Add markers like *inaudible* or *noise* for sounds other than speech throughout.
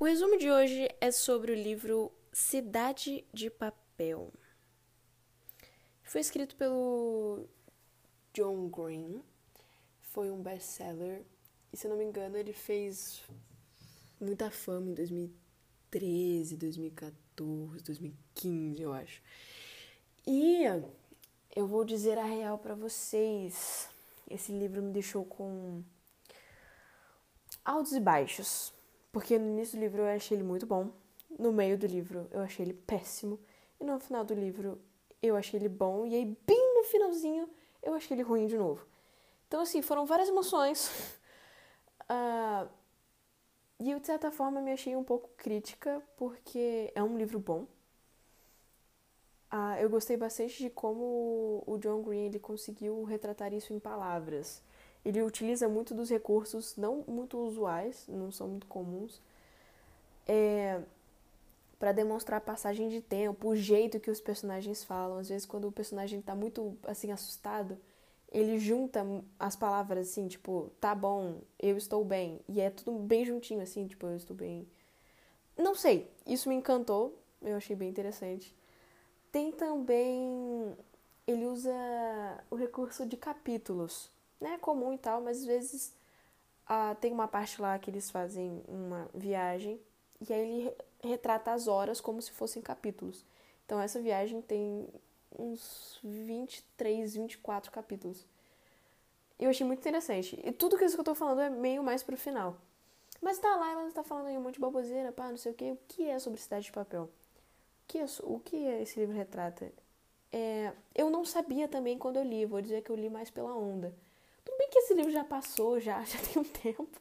O resumo de hoje é sobre o livro Cidade de Papel. Foi escrito pelo John Green, foi um best-seller e, se eu não me engano, ele fez muita fama em 2013, 2014, 2015, eu acho. E eu vou dizer a real para vocês. Esse livro me deixou com altos e baixos. Porque no início do livro eu achei ele muito bom, no meio do livro eu achei ele péssimo, e no final do livro eu achei ele bom, e aí bem no finalzinho eu achei ele ruim de novo. Então, assim, foram várias emoções. uh, *laughs* e eu, de certa forma, me achei um pouco crítica, porque é um livro bom. Uh, eu gostei bastante de como o John Green ele conseguiu retratar isso em palavras. Ele utiliza muito dos recursos não muito usuais, não são muito comuns, é, para demonstrar a passagem de tempo, o jeito que os personagens falam. Às vezes, quando o personagem está muito assim assustado, ele junta as palavras assim, tipo, tá bom, eu estou bem. E é tudo bem juntinho, assim, tipo, eu estou bem. Não sei, isso me encantou, eu achei bem interessante. Tem também. Ele usa o recurso de capítulos né, comum e tal, mas às vezes ah, tem uma parte lá que eles fazem uma viagem e aí ele retrata as horas como se fossem capítulos. Então essa viagem tem uns 23, 24 capítulos. Eu achei muito interessante. E tudo que isso que eu tô falando é meio mais pro final. Mas tá lá, ela tá falando aí um monte de baboseira, pá, não sei o que. O que é sobre Cidade de Papel? O que, é, o que esse livro retrata? É, eu não sabia também quando eu li, vou dizer que eu li mais pela onda. Tudo bem que esse livro já passou, já, *laughs* já tem um tempo,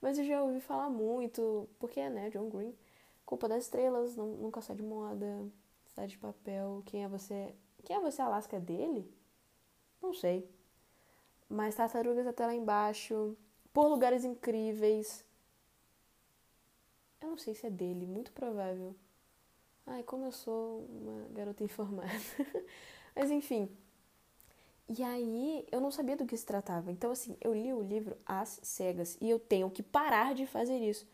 mas eu já ouvi falar muito, porque né, John Green. Culpa das Estrelas, não, Nunca Sai de Moda, Cidade de Papel, Quem é Você? Quem é Você, Alaska, dele? Não sei. Mas Tartarugas até lá embaixo, Por Lugares Incríveis. Eu não sei se é dele, muito provável. Ai, como eu sou uma garota *laughs* informada. Mas enfim, e aí eu não sabia do que se tratava. Então, assim, eu li o livro às cegas e eu tenho que parar de fazer isso.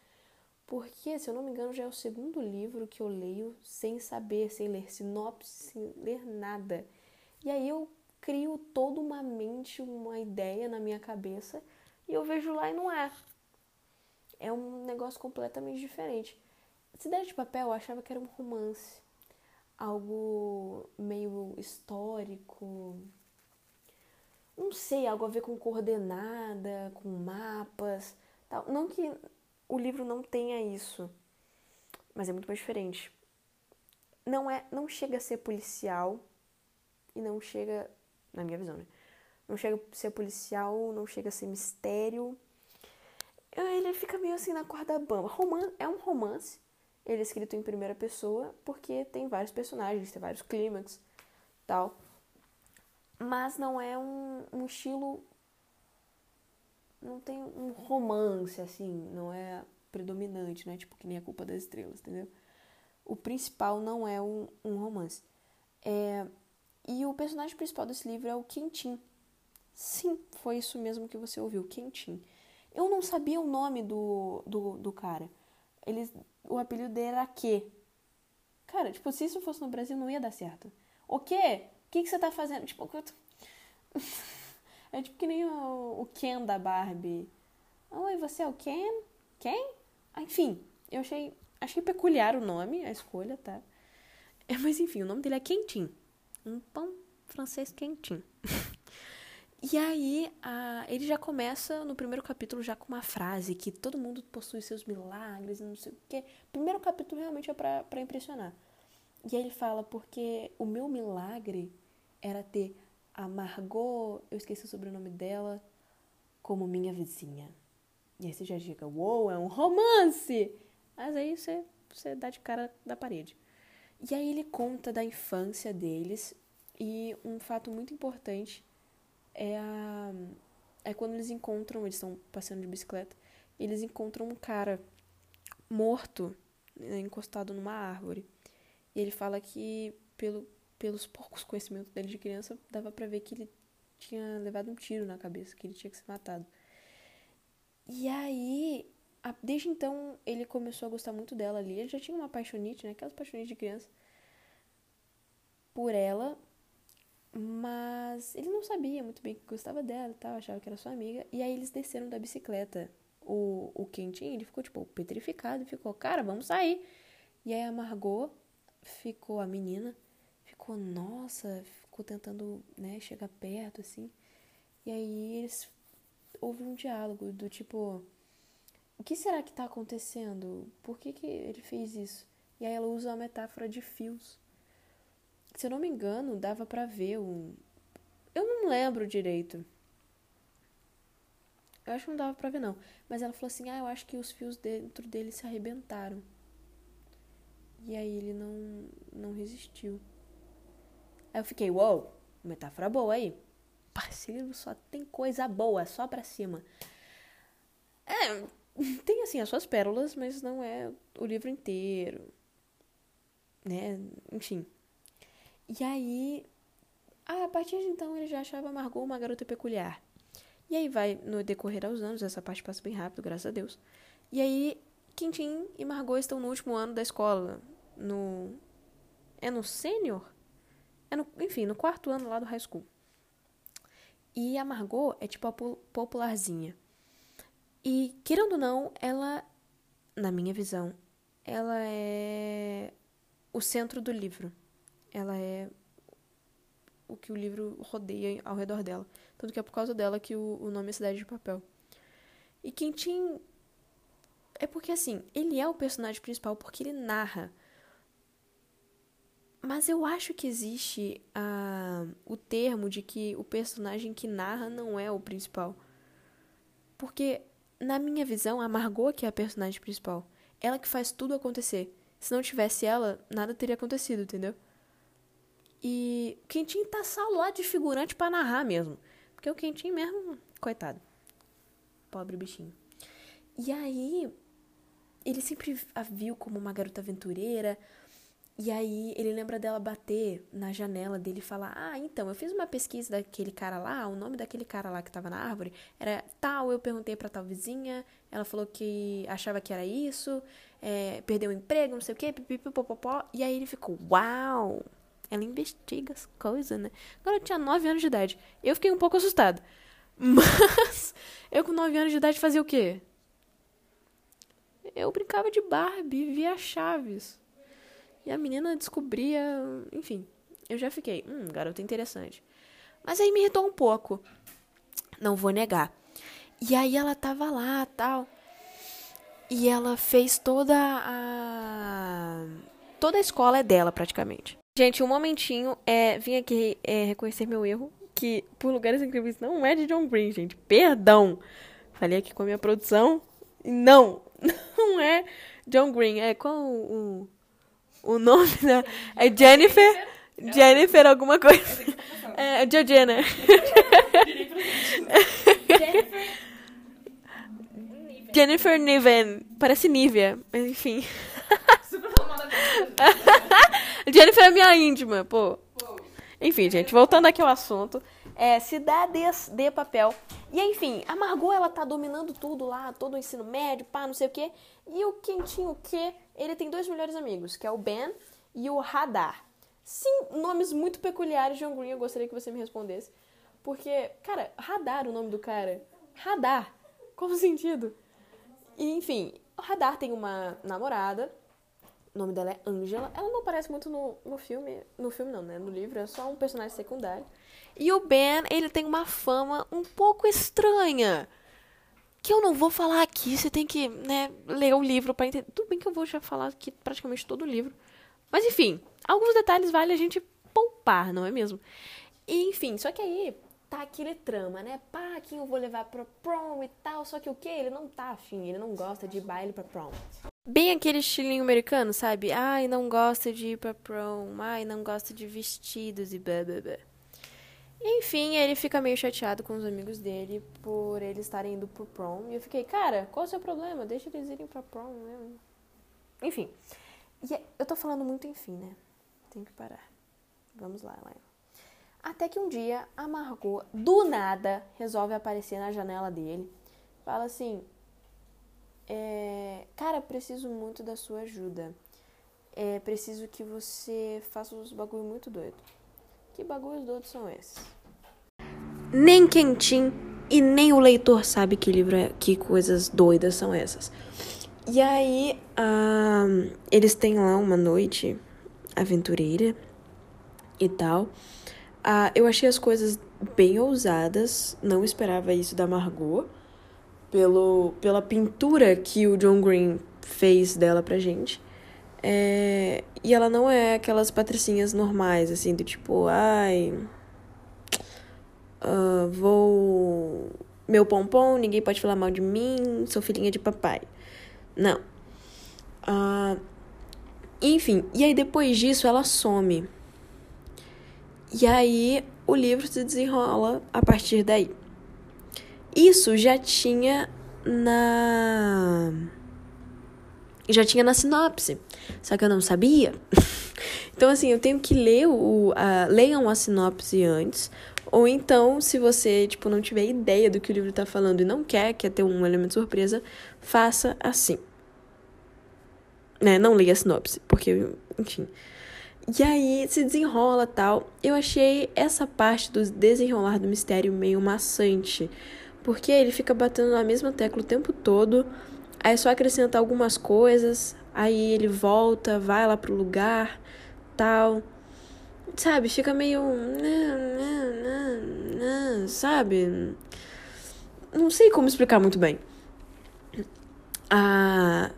Porque, se eu não me engano, já é o segundo livro que eu leio sem saber, sem ler sinopse, sem ler nada. E aí eu crio toda uma mente, uma ideia na minha cabeça e eu vejo lá e não é. É um negócio completamente diferente. Cidade de Papel eu achava que era um romance, algo meio histórico, não sei, algo a ver com coordenada, com mapas, tal. Não que o livro não tenha isso, mas é muito mais diferente. Não é, não chega a ser policial e não chega, na minha visão, né? Não chega a ser policial, não chega a ser mistério. Ele fica meio assim na corda bamba. Roman é um romance. Ele é escrito em primeira pessoa porque tem vários personagens, tem vários clímax, tal mas não é um, um estilo. Não tem um romance assim, não é predominante, né? Tipo, que nem a culpa das estrelas, entendeu? O principal não é um, um romance. É, e o personagem principal desse livro é o Quentin. Sim, foi isso mesmo que você ouviu, Quentin. Eu não sabia o nome do, do, do cara. Ele, o apelido dele era Q. Cara, tipo, se isso fosse no Brasil, não ia dar certo. O quê? que, que você tá fazendo? Tipo, *laughs* é tipo que nem o, o Ken da Barbie. Oi, você é o Ken? Quem? Ah, enfim, eu achei, achei peculiar o nome, a escolha, tá? É, *laughs* mas enfim, o nome dele é Quentin. Um pão francês quentinho. *laughs* e aí, a, ele já começa no primeiro capítulo já com uma frase que todo mundo possui seus milagres e não sei o quê. Primeiro capítulo realmente é pra impressionar. E aí ele fala, porque o meu milagre era ter a Margot, eu esqueci o sobrenome dela, como minha vizinha. E aí você já diga, uou, wow, é um romance! Mas aí você, você dá de cara da parede. E aí ele conta da infância deles e um fato muito importante é, a, é quando eles encontram, eles estão passeando de bicicleta, eles encontram um cara morto, né, encostado numa árvore. E ele fala que pelo, pelos poucos conhecimentos dele de criança, dava para ver que ele tinha levado um tiro na cabeça, que ele tinha que ser matado. E aí desde então ele começou a gostar muito dela ali. Ele já tinha uma paixonite, né? Aquelas paixonites de criança. Por ela. Mas ele não sabia muito bem que gostava dela tal, achava que era sua amiga. E aí eles desceram da bicicleta. O, o Quentinho, ele ficou, tipo, petrificado ficou, cara, vamos sair. E aí a Margot ficou, a menina, ficou, nossa, ficou tentando, né, chegar perto, assim. E aí eles houve um diálogo do tipo, o que será que está acontecendo? Por que, que ele fez isso? E aí ela usa a metáfora de fios. Se eu não me engano, dava para ver um. Eu não lembro direito. Eu acho que não dava pra ver, não. Mas ela falou assim: ah, eu acho que os fios dentro dele se arrebentaram. E aí ele não, não resistiu. Aí eu fiquei: uou, wow, metáfora boa aí. Parceiro, só tem coisa boa, só pra cima. É, *laughs* tem assim as suas pérolas, mas não é o livro inteiro. Né? Enfim. E aí, a partir de então, ele já achava Margot uma garota peculiar. E aí vai no decorrer aos anos, essa parte passa bem rápido, graças a Deus. E aí, Quintin e Margot estão no último ano da escola, no é no sênior? É no, enfim, no quarto ano lá do high school. E a Margot é tipo a popularzinha. E, querendo ou não, ela, na minha visão, ela é o centro do livro. Ela é o que o livro rodeia ao redor dela. Tanto que é por causa dela que o, o nome é Cidade de Papel. E Quentin. É porque, assim, ele é o personagem principal porque ele narra. Mas eu acho que existe a, o termo de que o personagem que narra não é o principal. Porque na minha visão, a Margot que é a personagem principal. Ela que faz tudo acontecer. Se não tivesse ela, nada teria acontecido, entendeu? E o Quentin tá só lá de figurante para narrar mesmo. Porque o Quentin mesmo, coitado. Pobre bichinho. E aí, ele sempre a viu como uma garota aventureira, e aí ele lembra dela bater na janela dele e falar: Ah, então, eu fiz uma pesquisa daquele cara lá, o nome daquele cara lá que tava na árvore era tal, eu perguntei pra tal vizinha, ela falou que achava que era isso, é, perdeu o emprego, não sei o quê, pipipipopopó. E aí ele ficou: Uau! Ela investiga as coisas, né? Agora eu tinha 9 anos de idade. Eu fiquei um pouco assustado. *laughs* Mas eu com 9 anos de idade fazia o quê? Eu brincava de Barbie, via Chaves. E a menina descobria, enfim, eu já fiquei, hum, garota interessante. Mas aí me irritou um pouco. Não vou negar. E aí ela tava lá, tal. E ela fez toda a toda a escola é dela praticamente. Gente, um momentinho, é, vim aqui é, reconhecer meu erro, que por lugares incríveis não é de John Green, gente. Perdão. Falei aqui com a minha produção. Não, *laughs* não é John Green. É qual o, o nome da. É Jennifer. Jennifer alguma coisa. É, é Georgiana. *laughs* Jennifer Niven. Parece Nivea, mas enfim. *laughs* Jennifer é minha íntima, pô. Enfim, gente, voltando aqui ao assunto. É, cidades de papel. E enfim, a Margot, ela tá dominando tudo lá, todo o ensino médio, pá, não sei o quê. E o Quentinho, o quê? Ele tem dois melhores amigos, que é o Ben e o Radar. Sim, nomes muito peculiares, John Green, eu gostaria que você me respondesse. Porque, cara, Radar, o nome do cara. Radar. Qual o sentido? E, enfim, o Radar tem uma namorada. O nome dela é Angela. Ela não aparece muito no, no filme. No filme não, né? No livro, é só um personagem secundário. E o Ben, ele tem uma fama um pouco estranha que eu não vou falar aqui, você tem que, né, ler o livro para entender. Tudo bem que eu vou já falar aqui praticamente todo o livro. Mas enfim, alguns detalhes vale a gente poupar, não é mesmo? E, enfim, só que aí tá aquele trama, né? Pá, quem eu vou levar pro prom e tal, só que o que? Ele não tá afim, ele não gosta de baile pra prom. Bem aquele estilinho americano, sabe? Ai, não gosta de ir pra prom, ai, não gosta de vestidos e blá blá blá. Enfim, ele fica meio chateado com os amigos dele por eles estarem indo pro prom. E eu fiquei, cara, qual o seu problema? Deixa eles irem pra prom, né? Enfim. E é, eu tô falando muito enfim, né? Tem que parar. Vamos lá, Elaine. Até que um dia a Margot, do nada, resolve aparecer na janela dele. Fala assim: É, cara, preciso muito da sua ajuda. É preciso que você faça uns bagulho muito doido. Que bagulhos doidos são esses? Nem Quentin e nem o leitor sabe que livro é, que coisas doidas são essas. E aí, uh, eles têm lá uma noite aventureira e tal. Uh, eu achei as coisas bem ousadas, não esperava isso da Margot, pelo, pela pintura que o John Green fez dela pra gente. É, e ela não é aquelas patricinhas normais, assim, do tipo, ai. Uh, vou. Meu pompom, ninguém pode falar mal de mim, sou filhinha de papai. Não. Uh, enfim, e aí depois disso ela some. E aí o livro se desenrola a partir daí. Isso já tinha na. Já tinha na sinopse. Só que eu não sabia. *laughs* então, assim, eu tenho que ler o. A, leiam a sinopse antes. Ou então, se você, tipo, não tiver ideia do que o livro tá falando e não quer, quer ter um elemento surpresa, faça assim. Né? Não leia a sinopse, porque, enfim. E aí se desenrola tal. Eu achei essa parte do desenrolar do mistério meio maçante. Porque ele fica batendo na mesma tecla o tempo todo. Aí só acrescenta algumas coisas. Aí ele volta, vai lá pro lugar, tal. Sabe? Fica meio. Sabe? Não sei como explicar muito bem. Ah.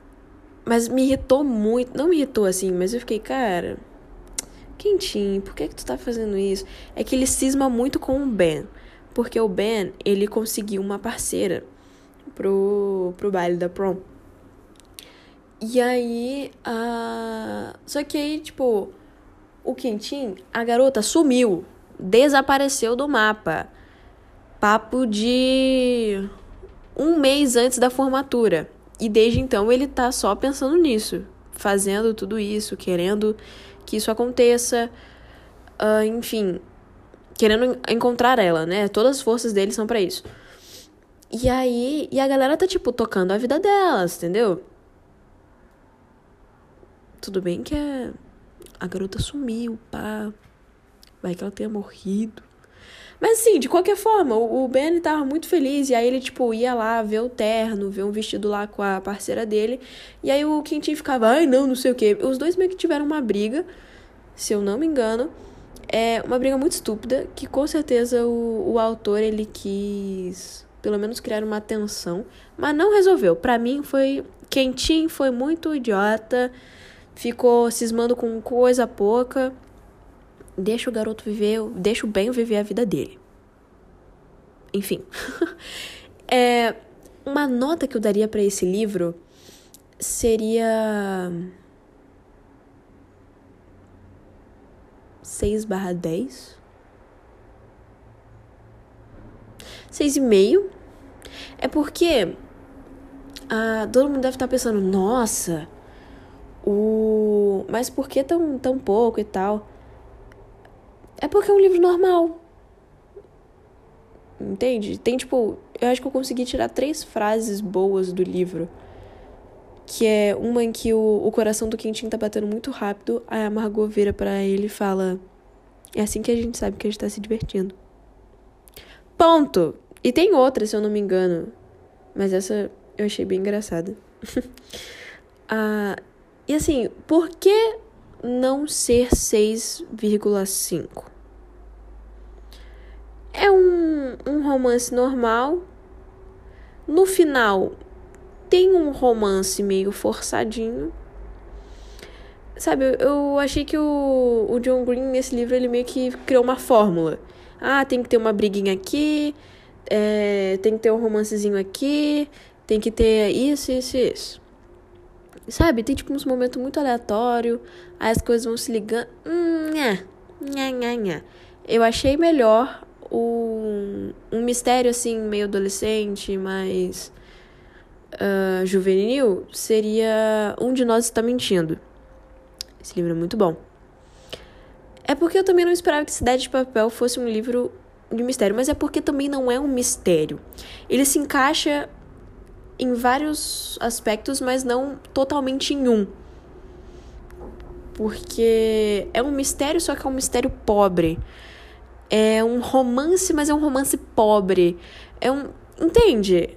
Mas me irritou muito. Não me irritou assim, mas eu fiquei, cara quentinho, por que que tu tá fazendo isso? É que ele cisma muito com o Ben, porque o Ben, ele conseguiu uma parceira pro, pro baile da prom. E aí, a... só que aí, tipo, o Quentin, a garota sumiu, desapareceu do mapa. Papo de um mês antes da formatura. E desde então ele tá só pensando nisso, fazendo tudo isso, querendo que isso aconteça, uh, enfim, querendo encontrar ela, né? Todas as forças dele são para isso. E aí, e a galera tá tipo tocando a vida delas, entendeu? Tudo bem que é... a garota sumiu, pá. Vai que ela tenha morrido. Mas assim, de qualquer forma, o Ben tava muito feliz. E aí ele, tipo, ia lá ver o terno, ver um vestido lá com a parceira dele. E aí o Quentin ficava, ai não, não sei o quê. Os dois meio que tiveram uma briga, se eu não me engano. É uma briga muito estúpida, que com certeza o, o autor, ele quis, pelo menos, criar uma tensão. Mas não resolveu. para mim foi... Quentin foi muito idiota. Ficou cismando com coisa pouca. Deixa o garoto viver, deixa o Ben viver a vida dele. Enfim. *laughs* é, uma nota que eu daria para esse livro seria 6 barra 10. 6,5. É porque ah, todo mundo deve estar pensando, nossa, o... mas por que tão, tão pouco e tal? É porque é um livro normal. Entende? Tem tipo. Eu acho que eu consegui tirar três frases boas do livro. Que é uma em que o, o coração do Quentin tá batendo muito rápido. Aí a Margot vira para ele e fala: É assim que a gente sabe que a gente tá se divertindo. Ponto! E tem outra, se eu não me engano. Mas essa eu achei bem engraçada. *laughs* ah, e assim, por que não ser 6,5? É um, um romance normal. No final, tem um romance meio forçadinho. Sabe, eu achei que o, o John Green, nesse livro, ele meio que criou uma fórmula. Ah, tem que ter uma briguinha aqui, é, tem que ter um romancezinho aqui, tem que ter isso, isso e isso. Sabe, tem tipo uns momentos muito aleatórios, aí as coisas vão se ligando. Nha, nha, nha, nha. Eu achei melhor um, um mistério assim, meio adolescente, mais uh, juvenil, seria Um de Nós Está Mentindo. Esse livro é muito bom. É porque eu também não esperava que Cidade de Papel fosse um livro de mistério, mas é porque também não é um mistério. Ele se encaixa em vários aspectos, mas não totalmente em um. Porque é um mistério, só que é um mistério pobre. É um romance, mas é um romance pobre. É um. Entende?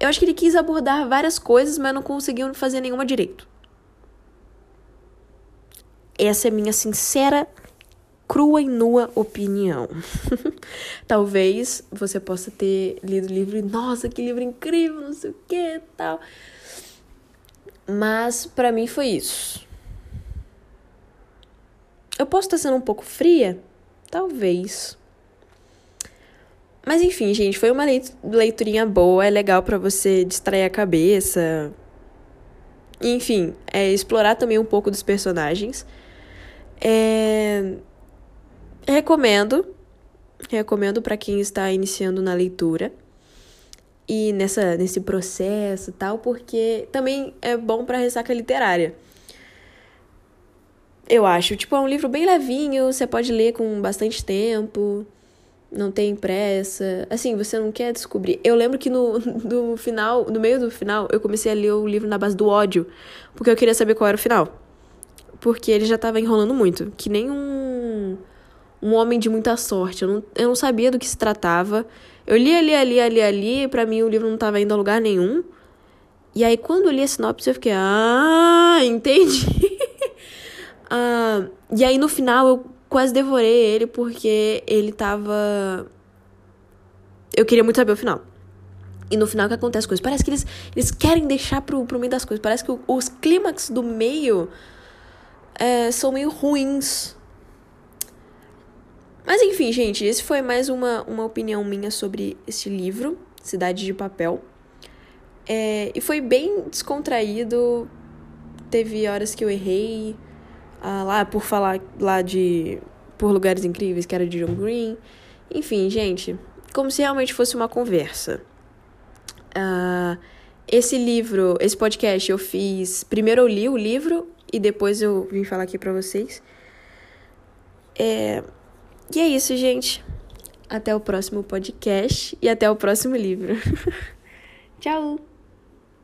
Eu acho que ele quis abordar várias coisas, mas não conseguiu fazer nenhuma direito. Essa é minha sincera, crua e nua opinião. *laughs* Talvez você possa ter lido o livro e, nossa, que livro incrível, não sei o que tal. Mas para mim foi isso. Eu posso estar sendo um pouco fria? Talvez. Mas enfim, gente, foi uma leiturinha boa, é legal para você distrair a cabeça. Enfim, é explorar também um pouco dos personagens. É... Recomendo. Recomendo para quem está iniciando na leitura e nessa, nesse processo tal, porque também é bom para ressaca literária. Eu acho. Tipo, é um livro bem levinho, você pode ler com bastante tempo, não tem pressa. Assim, você não quer descobrir. Eu lembro que no, *laughs* no final, no meio do final, eu comecei a ler o livro na base do ódio, porque eu queria saber qual era o final. Porque ele já tava enrolando muito, que nem um, um homem de muita sorte. Eu não, eu não sabia do que se tratava. Eu li ali, ali, ali, ali, e pra mim o livro não tava indo a lugar nenhum. E aí, quando eu li a sinopse, eu fiquei, ah, *laughs* entendi. Ah, e aí no final eu quase devorei ele porque ele tava. Eu queria muito saber o final. E no final que acontece as coisas. Parece que eles, eles querem deixar pro, pro meio das coisas. Parece que os clímax do meio é, são meio ruins. Mas enfim, gente, esse foi mais uma, uma opinião minha sobre esse livro, Cidade de Papel. É, e foi bem descontraído. Teve horas que eu errei ah, lá por falar lá de por lugares incríveis que era de John Green. Enfim gente como se realmente fosse uma conversa. Ah, esse livro esse podcast eu fiz primeiro eu li o livro e depois eu vim falar aqui para vocês. É, e é isso gente. Até o próximo podcast e até o próximo livro. *laughs* Tchau